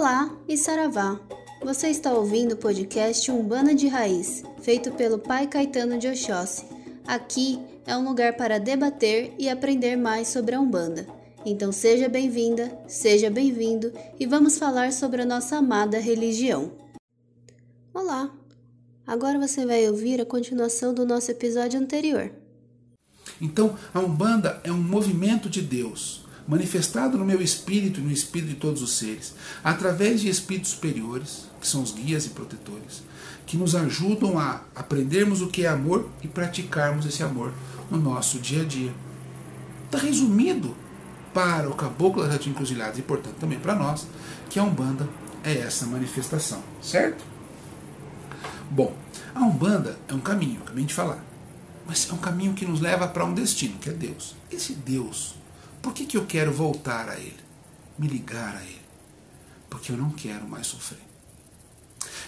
Olá e Saravá! Você está ouvindo o podcast Umbanda de Raiz, feito pelo Pai Caetano de Oxóssi. Aqui é um lugar para debater e aprender mais sobre a Umbanda. Então seja bem-vinda, seja bem-vindo e vamos falar sobre a nossa amada religião. Olá! Agora você vai ouvir a continuação do nosso episódio anterior. Então, a Umbanda é um movimento de Deus, manifestado no meu espírito e no espírito de todos os seres, através de espíritos superiores, que são os guias e protetores, que nos ajudam a aprendermos o que é amor e praticarmos esse amor no nosso dia a dia. Está resumido para o caboclo das sete encruzilhadas e, portanto, também para nós, que a Umbanda é essa manifestação, certo? Bom, a Umbanda é um caminho, acabei de falar. Mas é um caminho que nos leva para um destino, que é Deus. Esse Deus, por que, que eu quero voltar a Ele? Me ligar a Ele? Porque eu não quero mais sofrer.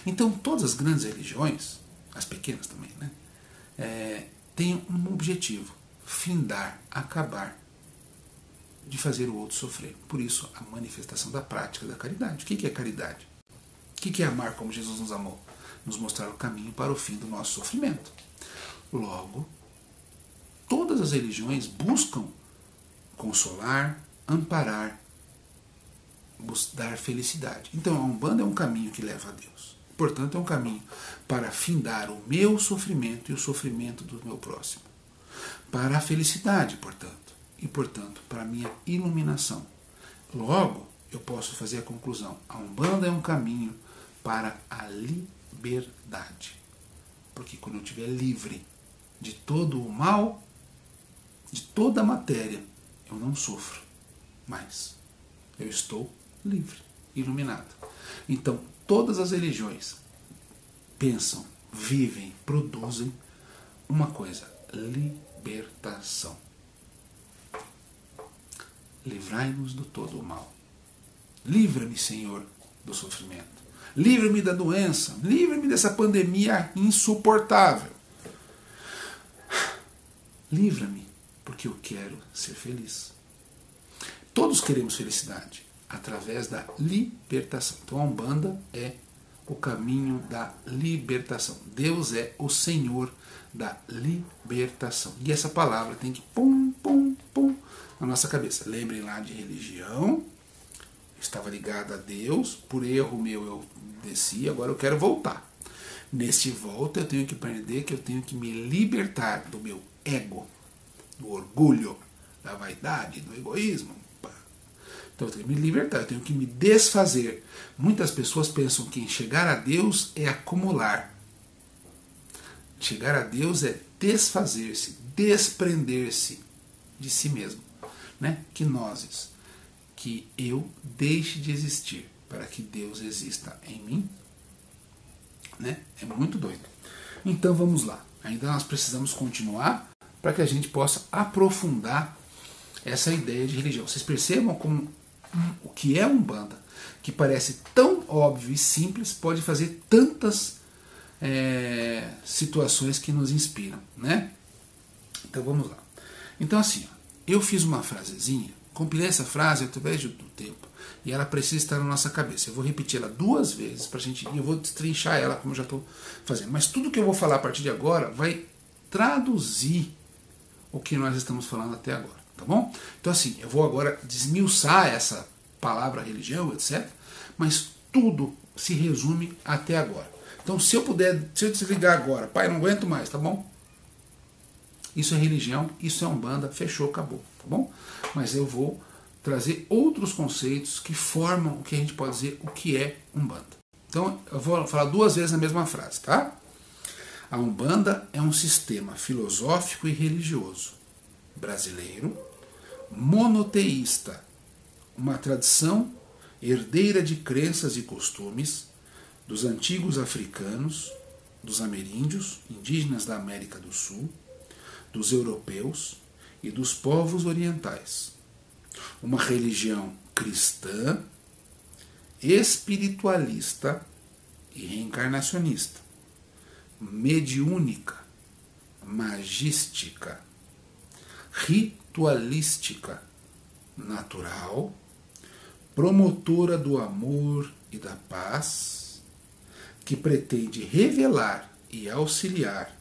Então, todas as grandes religiões, as pequenas também, né? É, têm um objetivo: findar, acabar de fazer o outro sofrer. Por isso, a manifestação da prática da caridade. O que é caridade? O que é amar como Jesus nos amou? nos mostrar o caminho para o fim do nosso sofrimento. Logo, todas as religiões buscam consolar, amparar, dar felicidade. Então a Umbanda é um caminho que leva a Deus. Portanto, é um caminho para findar o meu sofrimento e o sofrimento do meu próximo. Para a felicidade, portanto, e portanto, para a minha iluminação. Logo, eu posso fazer a conclusão: a Umbanda é um caminho para a liberdade. Porque quando eu estiver livre de todo o mal, de toda a matéria, eu não sofro mais. Eu estou livre, iluminado. Então, todas as religiões pensam, vivem, produzem uma coisa: libertação. Livrai-nos do todo o mal. Livra-me, Senhor, do sofrimento. Livre-me da doença. Livre-me dessa pandemia insuportável. Livra-me, porque eu quero ser feliz. Todos queremos felicidade através da libertação. Então a Umbanda é o caminho da libertação. Deus é o Senhor da libertação. E essa palavra tem que pum, pum, pum na nossa cabeça. Lembrem lá de religião, estava ligado a Deus, por erro meu eu desci, agora eu quero voltar. Neste volta eu tenho que aprender que eu tenho que me libertar do meu ego, do orgulho, da vaidade, do egoísmo. Então eu tenho que me libertar, eu tenho que me desfazer. Muitas pessoas pensam que chegar a Deus é acumular. Chegar a Deus é desfazer-se, desprender-se de si mesmo. Né? Que nós que eu deixe de existir para que Deus exista em mim? Né? É muito doido. Então vamos lá. Ainda nós precisamos continuar para que a gente possa aprofundar essa ideia de religião. Vocês percebam como o que é Umbanda, que parece tão óbvio e simples, pode fazer tantas é, situações que nos inspiram, né? Então vamos lá. Então assim, eu fiz uma frasezinha Compilei essa frase através do tempo e ela precisa estar na nossa cabeça. Eu vou repetir ela duas vezes para gente e eu vou destrinchar ela como eu já estou fazendo. Mas tudo que eu vou falar a partir de agora vai traduzir o que nós estamos falando até agora, tá bom? Então assim, eu vou agora desmiuçar essa palavra religião, etc. Mas tudo se resume até agora. Então se eu puder, se eu desligar agora, pai, não aguento mais, tá bom? Isso é religião, isso é umbanda, fechou, acabou, tá bom? Mas eu vou trazer outros conceitos que formam o que a gente pode dizer o que é umbanda. Então eu vou falar duas vezes na mesma frase, tá? A umbanda é um sistema filosófico e religioso brasileiro, monoteísta, uma tradição herdeira de crenças e costumes dos antigos africanos, dos ameríndios, indígenas da América do Sul, dos europeus e dos povos orientais. Uma religião cristã, espiritualista e reencarnacionista, mediúnica, magística, ritualística, natural, promotora do amor e da paz, que pretende revelar e auxiliar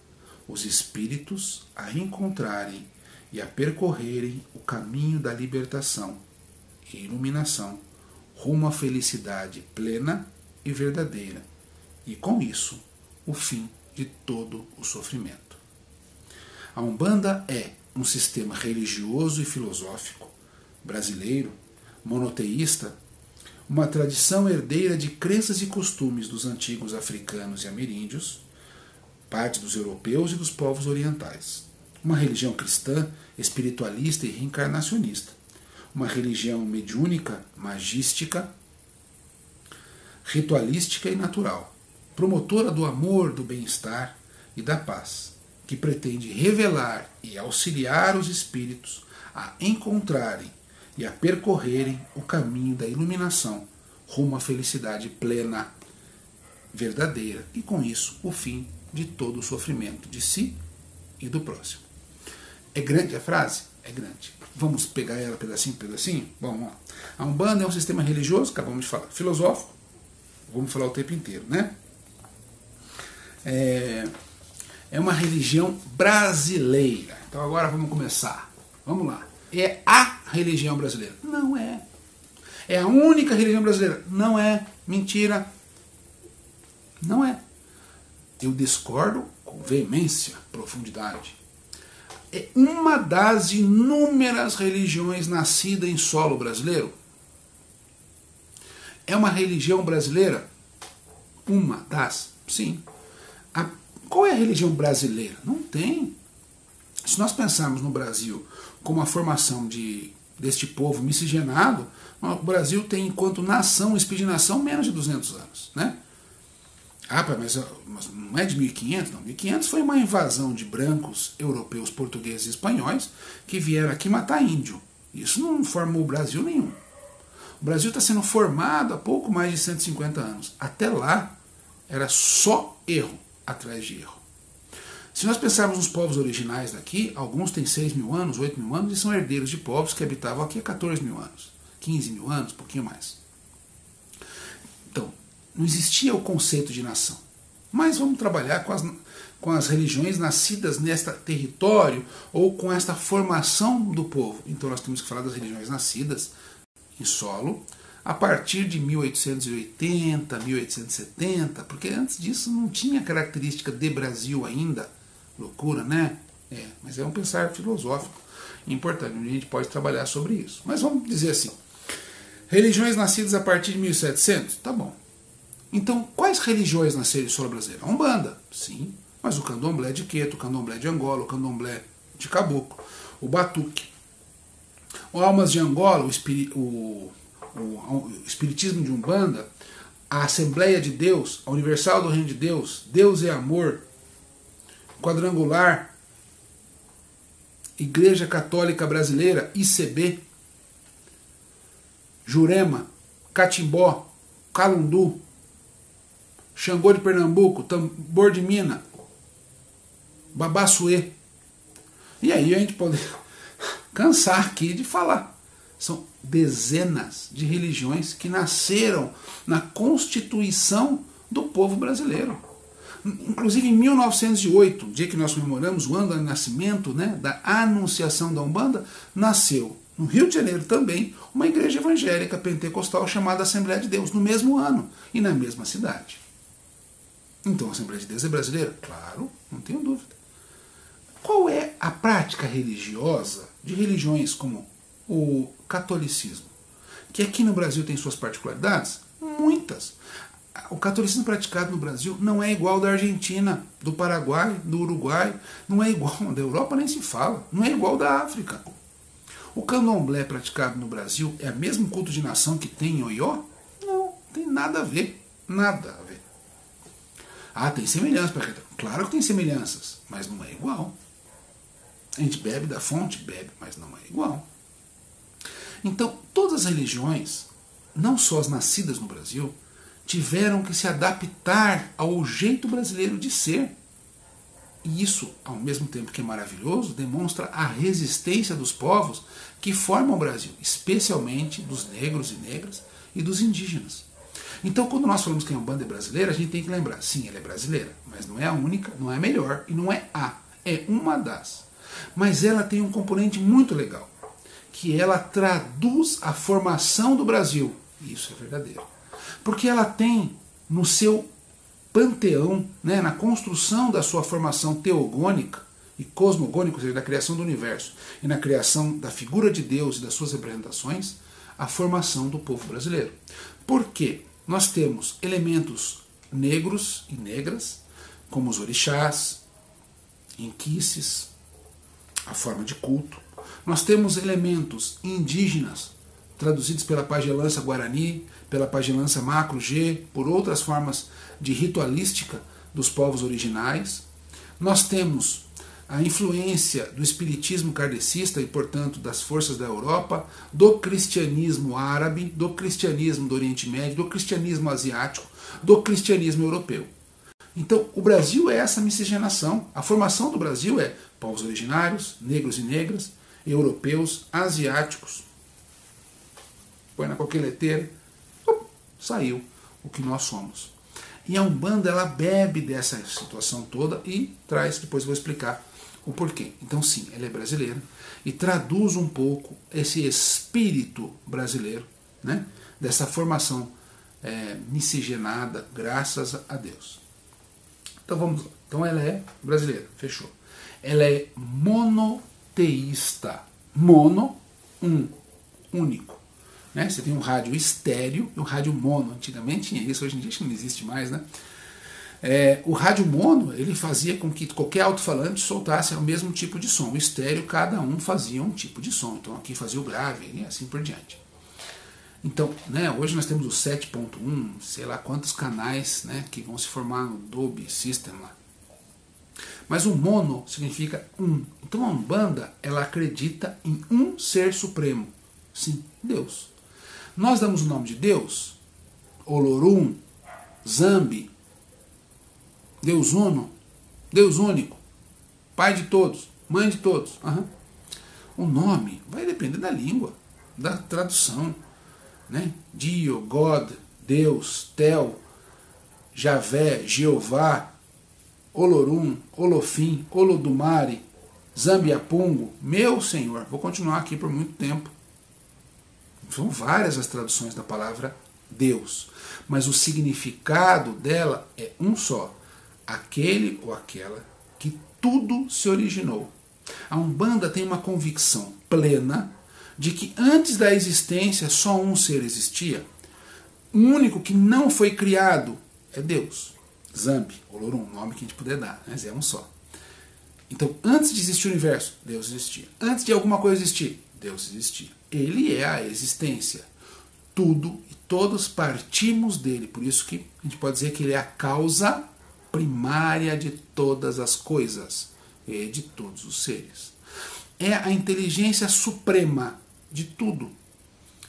os espíritos a encontrarem e a percorrerem o caminho da libertação e iluminação rumo à felicidade plena e verdadeira, e com isso o fim de todo o sofrimento. A Umbanda é um sistema religioso e filosófico brasileiro, monoteísta, uma tradição herdeira de crenças e costumes dos antigos africanos e ameríndios, parte dos europeus e dos povos orientais. Uma religião cristã, espiritualista e reencarnacionista. Uma religião mediúnica, magística, ritualística e natural, promotora do amor, do bem-estar e da paz, que pretende revelar e auxiliar os espíritos a encontrarem e a percorrerem o caminho da iluminação rumo à felicidade plena, verdadeira, e com isso o fim de todo o sofrimento de si e do próximo. É grande a frase? É grande. Vamos pegar ela pedacinho por pedacinho? Vamos lá. A Umbanda é um sistema religioso, acabamos de falar, filosófico, vamos falar o tempo inteiro, né? É, é uma religião brasileira. Então agora vamos começar. Vamos lá. É a religião brasileira? Não é. É a única religião brasileira? Não é. Mentira. Não é. Eu discordo com veemência, profundidade. É uma das inúmeras religiões nascida em solo brasileiro. É uma religião brasileira? Uma das, sim. Qual é a religião brasileira? Não tem. Se nós pensarmos no Brasil como a formação de, deste povo miscigenado, o Brasil tem, enquanto nação, espírito de nação, menos de 200 anos. Né? Ah, mas, mas não é de 1500, não. 1500 foi uma invasão de brancos, europeus, portugueses e espanhóis que vieram aqui matar índio. Isso não formou o Brasil nenhum. O Brasil está sendo formado há pouco mais de 150 anos. Até lá era só erro atrás de erro. Se nós pensarmos nos povos originais daqui, alguns têm 6 mil anos, 8 mil anos e são herdeiros de povos que habitavam aqui há 14 mil anos, 15 mil anos, um pouquinho mais. Então, não existia o conceito de nação. Mas vamos trabalhar com as, com as religiões nascidas neste território ou com esta formação do povo. Então nós temos que falar das religiões nascidas em solo a partir de 1880, 1870, porque antes disso não tinha característica de Brasil ainda. Loucura, né? É, mas é um pensar filosófico importante, a gente pode trabalhar sobre isso. Mas vamos dizer assim: religiões nascidas a partir de 1700? Tá bom. Então, quais religiões nasceram em solo brasileiro? A Umbanda, sim, mas o candomblé de Queto, o candomblé de Angola, o candomblé de Caboclo, o Batuque. O Almas de Angola, o, espiri, o, o, Espiritismo de Umbanda, a Assembleia de Deus, a Universal do Reino de Deus, Deus é Amor, Quadrangular, Igreja Católica Brasileira, ICB, Jurema, Catimbó, Calundu, Xangô de Pernambuco, Tambor de Mina, Babassuê. E aí a gente pode cansar aqui de falar. São dezenas de religiões que nasceram na constituição do povo brasileiro. Inclusive em 1908, dia que nós comemoramos o ano do nascimento né, da anunciação da Umbanda, nasceu no Rio de Janeiro também uma igreja evangélica pentecostal chamada Assembleia de Deus, no mesmo ano e na mesma cidade. Então a Assembleia de Deus é brasileira? Claro, não tenho dúvida. Qual é a prática religiosa de religiões como o catolicismo? Que aqui no Brasil tem suas particularidades? Muitas. O catolicismo praticado no Brasil não é igual da Argentina, do Paraguai, do Uruguai, não é igual da Europa, nem se fala, não é igual da África. O candomblé praticado no Brasil é o mesmo culto de nação que tem em Oió? Não, tem nada a ver. Nada a ver. Ah, tem semelhanças. Claro que tem semelhanças, mas não é igual. A gente bebe da fonte? Bebe, mas não é igual. Então, todas as religiões, não só as nascidas no Brasil, tiveram que se adaptar ao jeito brasileiro de ser. E isso, ao mesmo tempo que é maravilhoso, demonstra a resistência dos povos que formam o Brasil, especialmente dos negros e negras e dos indígenas. Então, quando nós falamos que a Umbanda é brasileira, a gente tem que lembrar, sim, ela é brasileira, mas não é a única, não é a melhor e não é a, é uma das. Mas ela tem um componente muito legal, que ela traduz a formação do Brasil. Isso é verdadeiro. Porque ela tem no seu panteão, né, na construção da sua formação teogônica e cosmogônica, ou seja, da criação do universo, e na criação da figura de Deus e das suas representações, a formação do povo brasileiro. Por quê? Nós temos elementos negros e negras, como os orixás, inquices, a forma de culto. Nós temos elementos indígenas, traduzidos pela pagelança guarani, pela pagelança macro G, por outras formas de ritualística dos povos originais. Nós temos a influência do espiritismo kardecista e, portanto, das forças da Europa, do cristianismo árabe, do cristianismo do Oriente Médio, do cristianismo asiático, do cristianismo europeu. Então, o Brasil é essa miscigenação. A formação do Brasil é povos originários, negros e negras, europeus, asiáticos. Põe na coqueleteira, saiu o que nós somos. E a Umbanda ela bebe dessa situação toda e traz, depois vou explicar o porquê. Então, sim, ela é brasileira e traduz um pouco esse espírito brasileiro, né, dessa formação é, miscigenada, graças a Deus. Então vamos lá. Então ela é brasileira, fechou. Ela é monoteísta. Mono, um, único. Né? Você tem um rádio estéreo e um rádio mono. Antigamente tinha isso, hoje em dia não existe mais, né? É, o rádio mono ele fazia com que qualquer alto-falante soltasse o mesmo tipo de som. O estéreo, cada um fazia um tipo de som. Então aqui fazia o grave e assim por diante. Então, né, hoje nós temos o 7.1, sei lá quantos canais né, que vão se formar no Dolby System lá. Mas o mono significa um. Então a Umbanda ela acredita em um ser supremo. Sim, Deus. Nós damos o nome de Deus, Olorum, Zambi, Deus Uno, Deus único, Pai de todos, Mãe de todos. Uhum. O nome vai depender da língua, da tradução. Né? Dio, God, Deus, Tel, Javé, Jeová, Olorum, Olofim, Olodumare, Zambiapungo, meu Senhor. Vou continuar aqui por muito tempo. São várias as traduções da palavra Deus, mas o significado dela é um só aquele ou aquela que tudo se originou. A Umbanda tem uma convicção plena de que antes da existência só um ser existia. O único que não foi criado é Deus. Zambi, Olorum, nome que a gente puder dar, mas é um só. Então, antes de existir o universo, Deus existia. Antes de alguma coisa existir, Deus existia. Ele é a existência. Tudo e todos partimos dele. Por isso que a gente pode dizer que ele é a causa primária de todas as coisas e de todos os seres. É a inteligência suprema de tudo.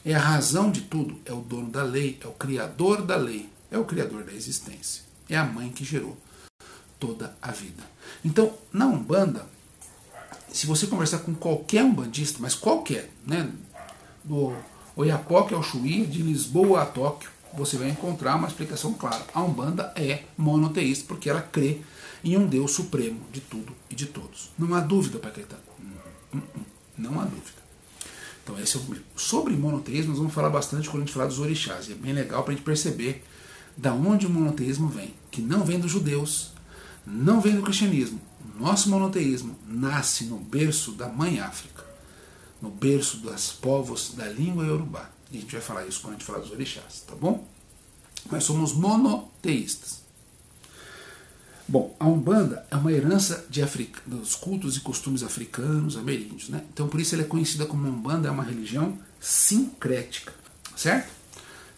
É a razão de tudo. É o dono da lei, é o criador da lei, é o criador da existência. É a mãe que gerou toda a vida. Então, na Umbanda, se você conversar com qualquer umbandista, mas qualquer, né, do Oiapoque ao Chuí, de Lisboa a Tóquio, você vai encontrar uma explicação clara. A Umbanda é monoteísta porque ela crê em um Deus supremo de tudo e de todos. Não há dúvida, Caetano. Hum, hum, hum. Não há dúvida. Então, esse é o. Sobre monoteísmo, nós vamos falar bastante quando a gente falar dos orixás. E é bem legal para a gente perceber da onde o monoteísmo vem. Que não vem dos judeus, não vem do cristianismo. O nosso monoteísmo nasce no berço da mãe África, no berço dos povos da língua iorubá. E a gente vai falar isso quando a gente falar dos orixás, tá bom? Mas somos monoteístas. Bom, a Umbanda é uma herança de Africa, dos cultos e costumes africanos, ameríndios, né? Então por isso ela é conhecida como Umbanda, é uma religião sincrética, certo?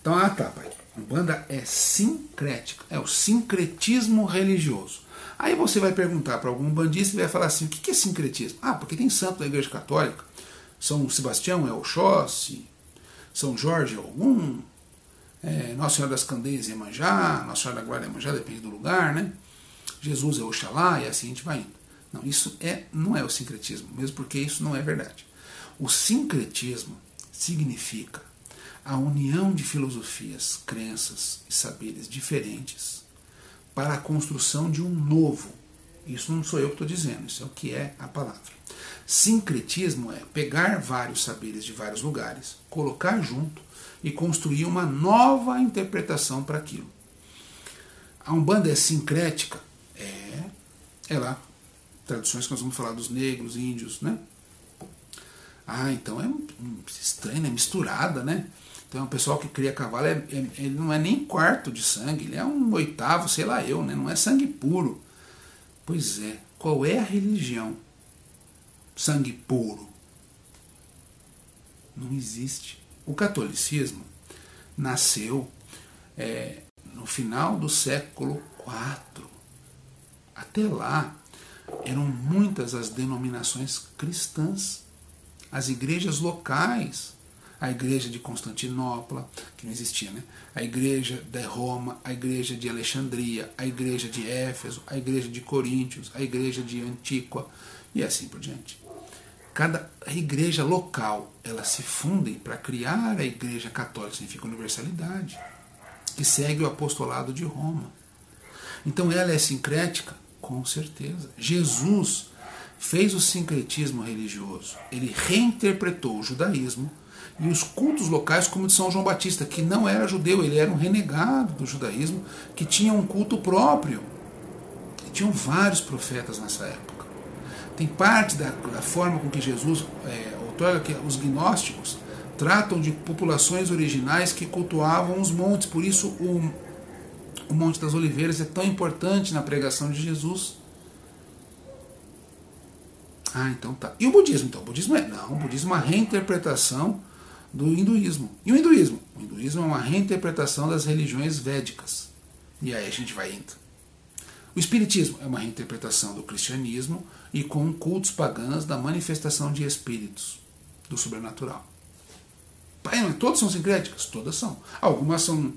Então, ah tá, pai. Umbanda é sincrética, é o sincretismo religioso. Aí você vai perguntar para algum bandista e vai falar assim: o que é sincretismo? Ah, porque tem santo da Igreja Católica. São Sebastião é Oxóssi, são Jorge algum, é, Nossa Senhora das Candeias Iemanjá, Nossa Senhora da Guarda Iemanjá, depende do lugar, né? Jesus é Oxalá e assim a gente vai indo. Não, isso é, não é o sincretismo, mesmo porque isso não é verdade. O sincretismo significa a união de filosofias, crenças e saberes diferentes para a construção de um novo. Isso não sou eu que estou dizendo, isso é o que é a palavra. Sincretismo é pegar vários saberes de vários lugares, colocar junto e construir uma nova interpretação para aquilo. A Umbanda é sincrética? É. É lá. Tradições que nós vamos falar dos negros, índios, né? Ah, então é estranho, é misturada, né? Então um pessoal que cria cavalo, é, é, ele não é nem quarto de sangue, ele é um oitavo, sei lá eu, né? Não é sangue puro. Pois é, qual é a religião? Sangue puro. Não existe. O catolicismo nasceu é, no final do século IV. Até lá eram muitas as denominações cristãs, as igrejas locais, a igreja de Constantinopla, que não existia, né? a igreja de Roma, a igreja de Alexandria, a igreja de Éfeso, a igreja de Coríntios, a igreja de Antíqua e assim por diante. Cada igreja local, ela se fundem para criar a igreja católica, significa universalidade, que segue o apostolado de Roma. Então ela é sincrética? Com certeza. Jesus fez o sincretismo religioso. Ele reinterpretou o judaísmo e os cultos locais, como de São João Batista, que não era judeu, ele era um renegado do judaísmo, que tinha um culto próprio. E tinham vários profetas nessa época. Tem parte da, da forma com que Jesus é, outorga que os gnósticos tratam de populações originais que cultuavam os montes, por isso o, o Monte das Oliveiras é tão importante na pregação de Jesus. Ah, então tá. E o budismo? Então, o budismo é. Não, o budismo é uma reinterpretação do hinduísmo. E o hinduísmo? O hinduísmo é uma reinterpretação das religiões védicas. E aí a gente vai indo. O espiritismo é uma reinterpretação do cristianismo e com cultos pagãos da manifestação de espíritos, do sobrenatural. Todas são sincréticas? Todas são. Algumas são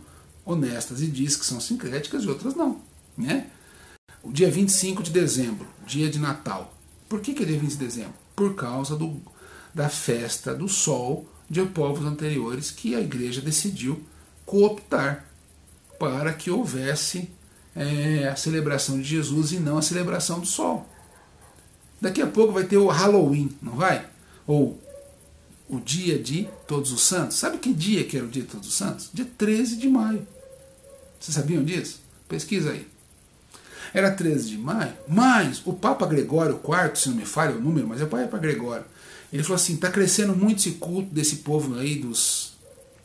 honestas e diz que são sincréticas e outras não. Né? O dia 25 de dezembro, dia de Natal. Por que, que é dia 20 de dezembro? Por causa do, da festa do sol de povos anteriores que a igreja decidiu cooptar para que houvesse é, a celebração de Jesus e não a celebração do sol. Daqui a pouco vai ter o Halloween, não vai? Ou o dia de Todos os Santos. Sabe que dia que era o dia de Todos os Santos? Dia 13 de maio. Vocês sabiam disso? Pesquisa aí. Era 13 de maio, mas o Papa Gregório IV, se não me falha o número, mas é o Papa Gregório, ele falou assim: está crescendo muito esse culto desse povo aí, dos,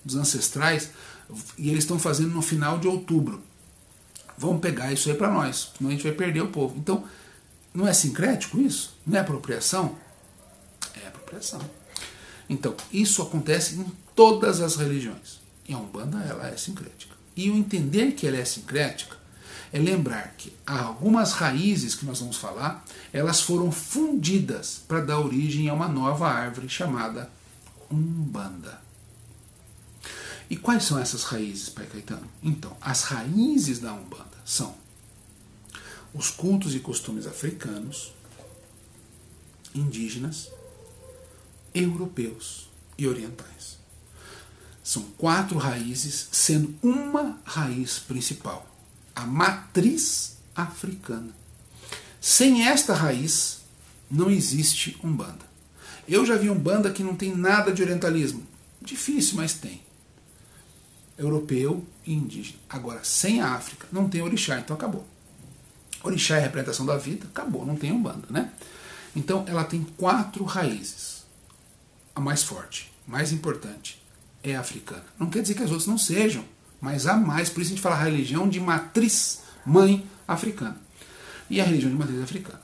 dos ancestrais, e eles estão fazendo no final de outubro. Vamos pegar isso aí para nós, senão a gente vai perder o povo. Então, não é sincrético isso? Não é apropriação? É apropriação. Então, isso acontece em todas as religiões. E a Umbanda, ela é sincrética. E o entender que ela é sincrética é lembrar que algumas raízes que nós vamos falar, elas foram fundidas para dar origem a uma nova árvore chamada Umbanda. E quais são essas raízes, Pai Caetano? Então, as raízes da Umbanda são os cultos e costumes africanos, indígenas, europeus e orientais. São quatro raízes, sendo uma raiz principal, a matriz africana. Sem esta raiz, não existe Umbanda. Eu já vi Umbanda que não tem nada de orientalismo. Difícil, mas tem. Europeu e indígena. Agora, sem a África, não tem orixá, então acabou. Orixá é a representação da vida, acabou, não tem Umbanda, né? Então, ela tem quatro raízes. A mais forte, mais importante, é a africana. Não quer dizer que as outras não sejam mas há mais, por isso a gente fala religião de matriz mãe africana. E a religião de matriz africana.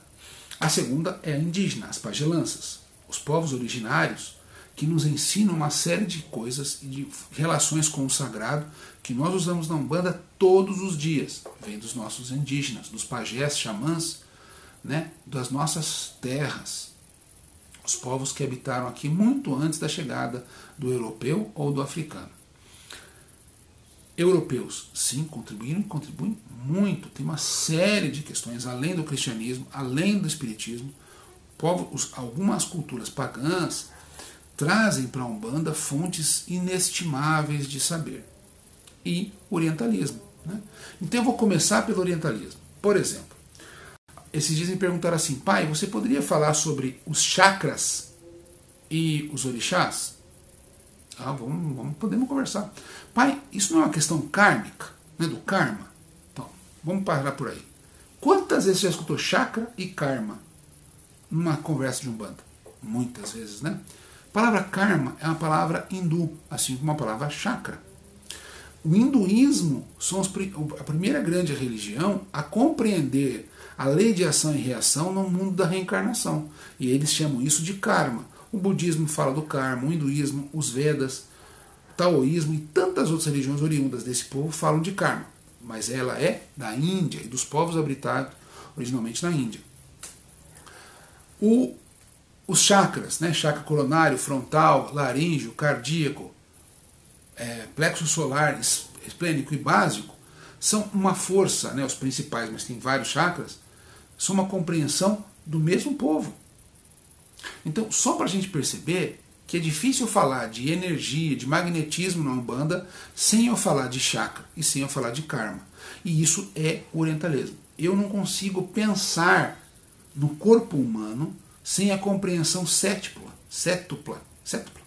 A segunda é a indígena, as pagelanças, os povos originários que nos ensinam uma série de coisas e de relações com o sagrado que nós usamos na Umbanda todos os dias. Vem dos nossos indígenas, dos pajés, xamãs, né, das nossas terras. Os povos que habitaram aqui muito antes da chegada do europeu ou do africano. Europeus, sim, contribuíram e contribuem muito. Tem uma série de questões, além do cristianismo, além do espiritismo. Povos, algumas culturas pagãs trazem para a Umbanda fontes inestimáveis de saber. E orientalismo. Né? Então eu vou começar pelo orientalismo. Por exemplo, esses dias me perguntaram assim, pai, você poderia falar sobre os chakras e os orixás? Ah, vamos, vamos, podemos conversar. Pai, isso não é uma questão kármica, né, do karma? Então, vamos parar por aí. Quantas vezes você já escutou chakra e karma numa conversa de um bando? Muitas vezes, né? A palavra karma é uma palavra hindu, assim como a palavra chakra. O hinduísmo são a primeira grande religião a compreender a lei de ação e reação no mundo da reencarnação. E eles chamam isso de karma. O budismo fala do karma, o hinduísmo, os Vedas, o taoísmo e tantas outras religiões oriundas desse povo falam de karma. Mas ela é da Índia e dos povos habitados originalmente na Índia. O, os chakras, né? chakra coronário, frontal, laríngeo, cardíaco, é, plexo solar, esplênico e básico, são uma força, né, os principais, mas tem vários chakras, são uma compreensão do mesmo povo. Então, só para a gente perceber que é difícil falar de energia, de magnetismo na Umbanda, sem eu falar de chakra e sem eu falar de karma. E isso é orientalismo. Eu não consigo pensar no corpo humano sem a compreensão sétupla, sétupla, sétupla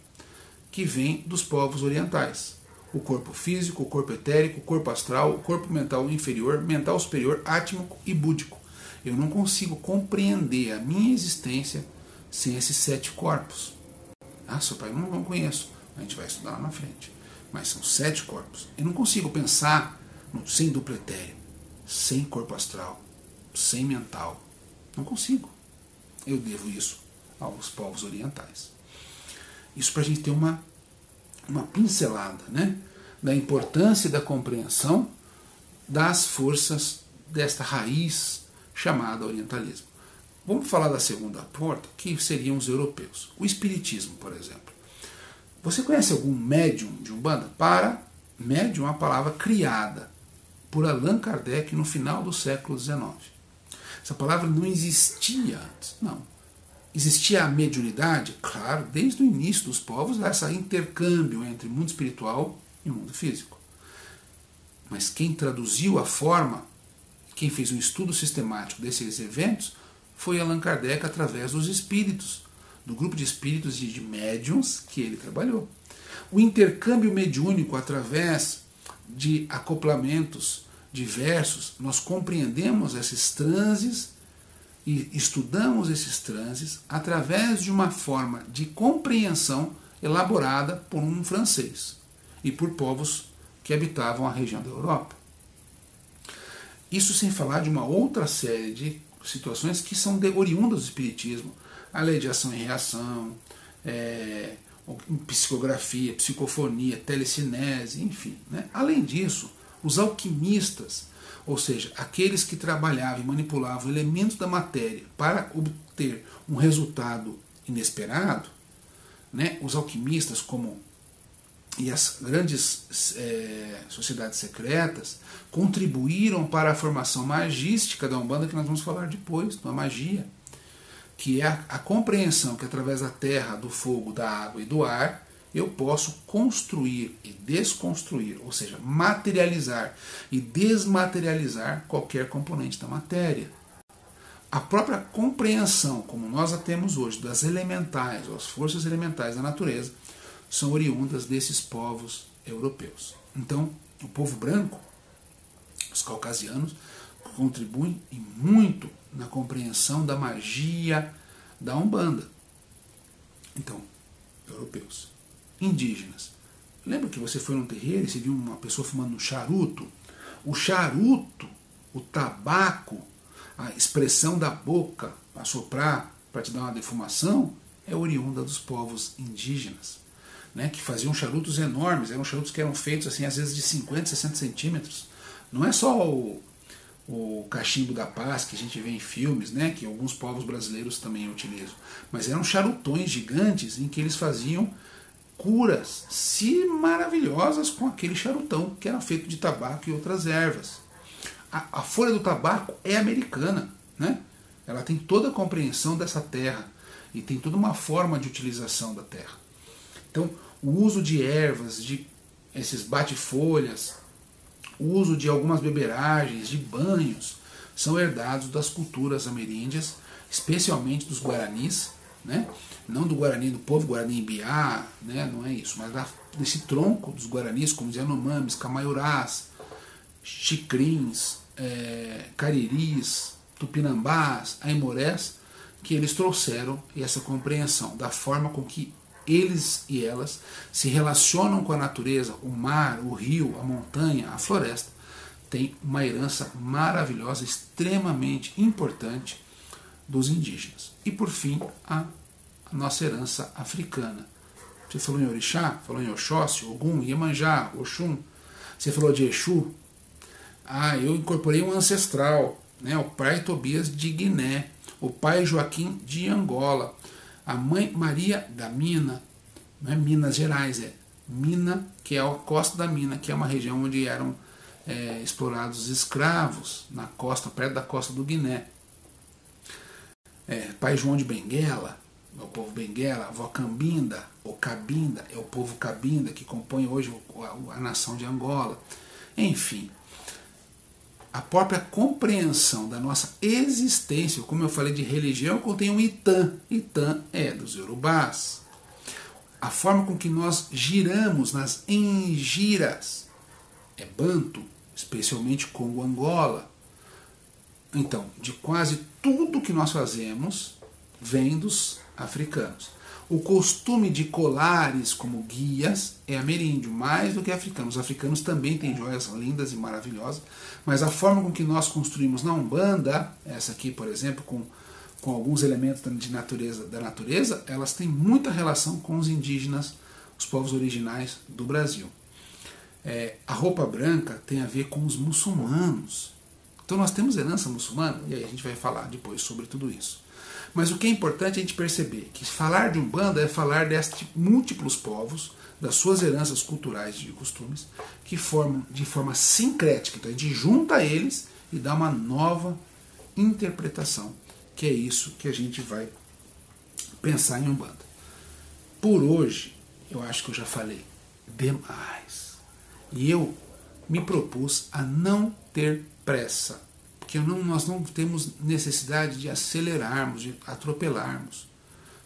que vem dos povos orientais. O corpo físico, o corpo etérico, o corpo astral, o corpo mental inferior, mental superior, átmico e búdico. Eu não consigo compreender a minha existência sem esses sete corpos. Ah, seu pai, não, não conheço. A gente vai estudar lá na frente. Mas são sete corpos. Eu não consigo pensar sem duplo etéreo, sem corpo astral, sem mental. Não consigo. Eu devo isso aos povos orientais. Isso para a gente ter uma, uma pincelada né, da importância da compreensão das forças desta raiz chamada orientalismo. Vamos falar da segunda porta, que seriam os europeus. O espiritismo, por exemplo. Você conhece algum médium de Umbanda? Para médium é uma palavra criada por Allan Kardec no final do século XIX. Essa palavra não existia antes, não. Existia a mediunidade? Claro, desde o início dos povos, essa intercâmbio entre mundo espiritual e mundo físico. Mas quem traduziu a forma, quem fez um estudo sistemático desses eventos, foi Allan Kardec através dos espíritos, do grupo de espíritos e de médiums que ele trabalhou. O intercâmbio mediúnico através de acoplamentos diversos, nós compreendemos esses transes e estudamos esses transes através de uma forma de compreensão elaborada por um francês e por povos que habitavam a região da Europa. Isso sem falar de uma outra série de situações que são de, oriundas do Espiritismo, a lei de ação e reação, é, psicografia, psicofonia, telecinese, enfim. Né? Além disso, os alquimistas ou seja, aqueles que trabalhavam e manipulavam elementos da matéria para obter um resultado inesperado, né, os alquimistas como e as grandes é, sociedades secretas contribuíram para a formação magística da Umbanda que nós vamos falar depois, da magia, que é a, a compreensão que através da terra, do fogo, da água e do ar eu posso construir e desconstruir, ou seja, materializar e desmaterializar qualquer componente da matéria. A própria compreensão, como nós a temos hoje, das elementais, ou as forças elementais da natureza, são oriundas desses povos europeus. Então, o povo branco, os caucasianos, contribuem muito na compreensão da magia da Umbanda. Então, europeus indígenas. Lembra que você foi num terreiro e você viu uma pessoa fumando um charuto? O charuto, o tabaco, a expressão da boca para soprar, para te dar uma defumação, é oriunda dos povos indígenas, né, que faziam charutos enormes, eram charutos que eram feitos assim às vezes de 50, 60 centímetros. Não é só o, o cachimbo da paz que a gente vê em filmes, né, que alguns povos brasileiros também utilizam, mas eram charutões gigantes em que eles faziam curas se maravilhosas com aquele charutão que era feito de tabaco e outras ervas. A, a folha do tabaco é americana, né? Ela tem toda a compreensão dessa terra e tem toda uma forma de utilização da terra. Então, o uso de ervas, de esses bate-folhas, o uso de algumas beberagens, de banhos, são herdados das culturas ameríndias, especialmente dos guaranis, né? não do Guarani, do povo Guarani Biá, né? não é isso, mas da, desse tronco dos Guaranis, como os Yanomamis, Camaiurás, Chicrins, é, Cariris, Tupinambás, Aimorés, que eles trouxeram essa compreensão da forma com que eles e elas se relacionam com a natureza, o mar, o rio, a montanha, a floresta, tem uma herança maravilhosa, extremamente importante dos indígenas. E por fim, a nossa herança africana. Você falou em Orixá, falou em Oxóssi, Ogum, Iemanjá, Oxum. Você falou de Exu. Ah, eu incorporei um ancestral, né? o pai Tobias de Guiné, o pai Joaquim de Angola, a mãe Maria da Mina, não é Minas Gerais, é Mina, que é a costa da Mina, que é uma região onde eram é, explorados escravos, na costa, perto da costa do Guiné. É, pai João de Benguela, é o povo Benguela, avó Cambinda, ou Cabinda, é o povo Cabinda, que compõe hoje a, a nação de Angola. Enfim, a própria compreensão da nossa existência, como eu falei de religião, contém um Itã. Itã é dos Yorubás. A forma com que nós giramos nas engiras é Banto, especialmente Congo-Angola. Então, de quase tudo que nós fazemos vem dos africanos. O costume de colares como guias é ameríndio, mais do que africano. Os africanos também têm joias lindas e maravilhosas, mas a forma com que nós construímos na Umbanda, essa aqui, por exemplo, com, com alguns elementos de natureza, da natureza, elas têm muita relação com os indígenas, os povos originais do Brasil. É, a roupa branca tem a ver com os muçulmanos. Então nós temos herança muçulmana, e aí a gente vai falar depois sobre tudo isso. Mas o que é importante é a gente perceber que falar de Umbanda é falar destes múltiplos povos, das suas heranças culturais e de costumes, que formam de forma sincrética. Então a gente junta eles e dá uma nova interpretação, que é isso que a gente vai pensar em Umbanda. Por hoje, eu acho que eu já falei demais. E eu me propus a não ter pressa que não, nós não temos necessidade de acelerarmos, de atropelarmos,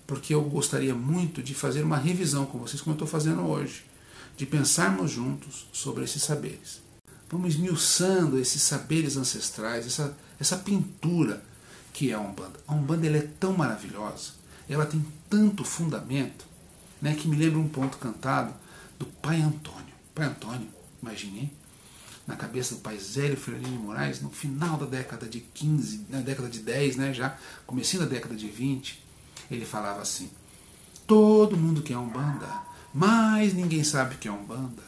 porque eu gostaria muito de fazer uma revisão com vocês, como eu estou fazendo hoje, de pensarmos juntos sobre esses saberes. Vamos esmiuçando esses saberes ancestrais, essa, essa pintura que é a Umbanda. A Umbanda ela é tão maravilhosa, ela tem tanto fundamento, né, que me lembra um ponto cantado do Pai Antônio. Pai Antônio, imagine, na cabeça do pai Zélio Ferreira de Moraes, no final da década de 15, na década de 10, né, já comecinho da década de 20, ele falava assim: Todo mundo quer Umbanda, mas ninguém sabe que é Umbanda.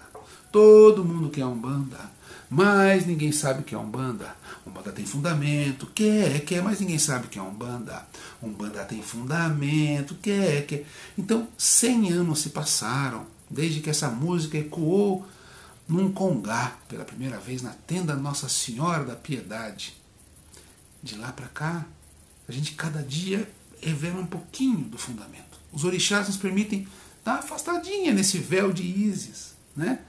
Todo mundo quer Umbanda, mas ninguém sabe que é Umbanda. Umbanda tem fundamento, quer, quer, mas ninguém sabe que é Umbanda. Umbanda tem fundamento, quer, quer. Então, 100 anos se passaram desde que essa música ecoou num congá pela primeira vez na tenda Nossa Senhora da Piedade. De lá para cá, a gente cada dia revela um pouquinho do fundamento. Os orixás nos permitem dar uma afastadinha nesse véu de Ísis, né?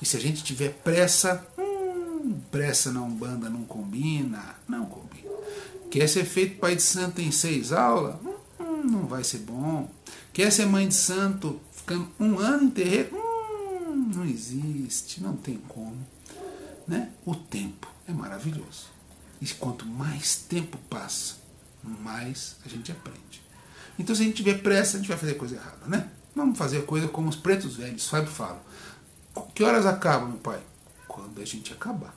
E se a gente tiver pressa, hum, pressa na Umbanda não combina, não combina. Quer ser feito pai de santo em seis aulas? Hum, não vai ser bom. Quer ser mãe de santo ficando um ano em terreiro? Hum, não existe, não tem como. Né? O tempo é maravilhoso. E quanto mais tempo passa, mais a gente aprende. Então, se a gente tiver pressa, a gente vai fazer coisa errada, né? Vamos fazer coisa como os pretos velhos sempre falam. Que horas acaba, meu pai? Quando a gente acabar.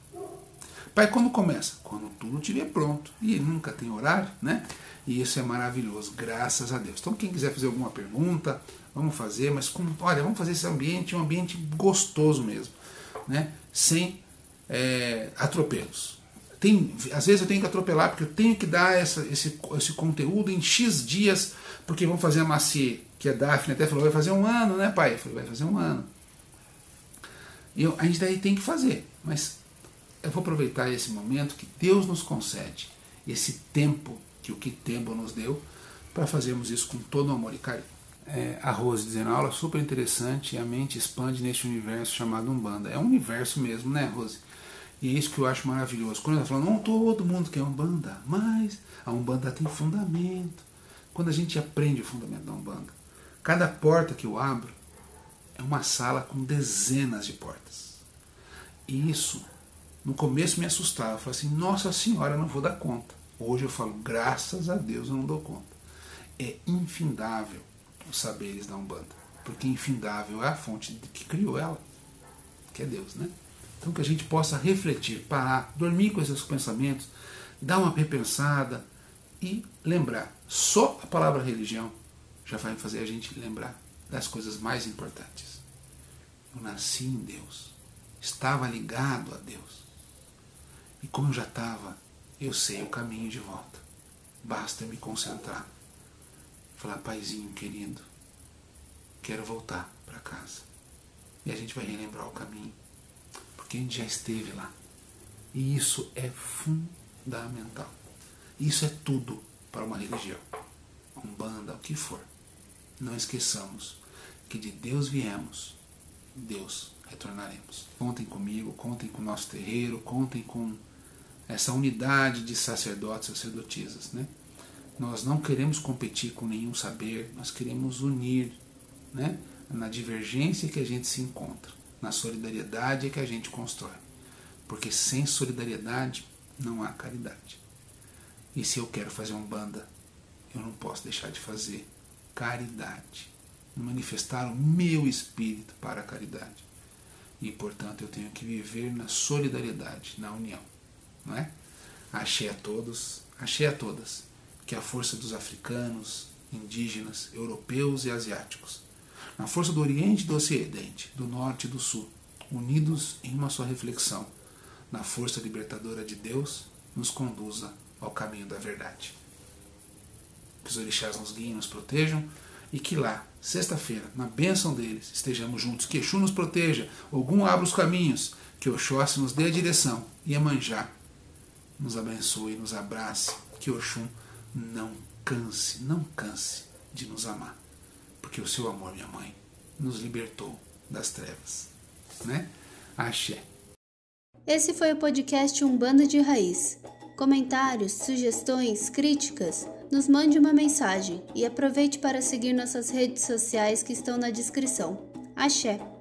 Pai, quando começa? Quando tudo estiver pronto. E nunca tem horário, né? E isso é maravilhoso, graças a Deus. Então, quem quiser fazer alguma pergunta, vamos fazer, mas com, olha, vamos fazer esse ambiente um ambiente gostoso mesmo, né? Sem é, atropelos. Tem, às vezes eu tenho que atropelar porque eu tenho que dar essa, esse, esse conteúdo em X dias, porque vamos fazer a macie, que a Daphne até falou, vai fazer um ano, né, pai? Eu falei, vai fazer um ano. Eu, a gente daí tem que fazer, mas eu vou aproveitar esse momento que Deus nos concede, esse tempo que o Kitembo nos deu, para fazermos isso com todo amor e carinho. É, a Rose dizendo, aula super interessante e a mente expande neste universo chamado Umbanda. É um universo mesmo, né, Rose? E é isso que eu acho maravilhoso. Quando ela fala, não todo mundo quer Umbanda, mas a Umbanda tem fundamento. Quando a gente aprende o fundamento da Umbanda, cada porta que eu abro é uma sala com dezenas de portas. E isso, no começo me assustava. Eu falei assim, nossa senhora, eu não vou dar conta. Hoje eu falo, graças a Deus eu não dou conta. É infindável os saberes da Umbanda. Porque infindável é a fonte que criou ela, que é Deus, né? Então que a gente possa refletir, parar, dormir com esses pensamentos, dar uma repensada e lembrar. Só a palavra religião já vai fazer a gente lembrar das coisas mais importantes. Eu nasci em Deus, estava ligado a Deus. E como eu já estava, eu sei o caminho de volta. Basta me concentrar. Falar, paizinho querido, quero voltar para casa. E a gente vai relembrar o caminho porque a gente já esteve lá. E isso é fundamental. Isso é tudo para uma religião, umbanda, o que for. Não esqueçamos que de Deus viemos, Deus retornaremos. Contem comigo, contem com o nosso terreiro, contem com essa unidade de sacerdotes e sacerdotisas. Né? Nós não queremos competir com nenhum saber, nós queremos unir né? na divergência que a gente se encontra. Na solidariedade que a gente constrói. Porque sem solidariedade não há caridade. E se eu quero fazer um banda, eu não posso deixar de fazer caridade. Manifestar o meu espírito para a caridade. E, portanto, eu tenho que viver na solidariedade, na união. Não é? Achei a todos, achei a todas, que a força dos africanos, indígenas, europeus e asiáticos na força do Oriente e do Ocidente, do Norte e do Sul, unidos em uma só reflexão, na força libertadora de Deus, nos conduza ao caminho da verdade. Que os orixás nos guiem, nos protejam e que lá, sexta-feira, na bênção deles, estejamos juntos. Que Exu nos proteja, Ogum abra os caminhos, que Oxóssi nos dê a direção e Emanjá nos abençoe nos abrace. Que Oxum não canse, não canse de nos amar porque o seu amor, minha mãe, nos libertou das trevas. Né? Axé. Esse foi o podcast Umbanda de Raiz. Comentários, sugestões, críticas, nos mande uma mensagem e aproveite para seguir nossas redes sociais que estão na descrição. Axé!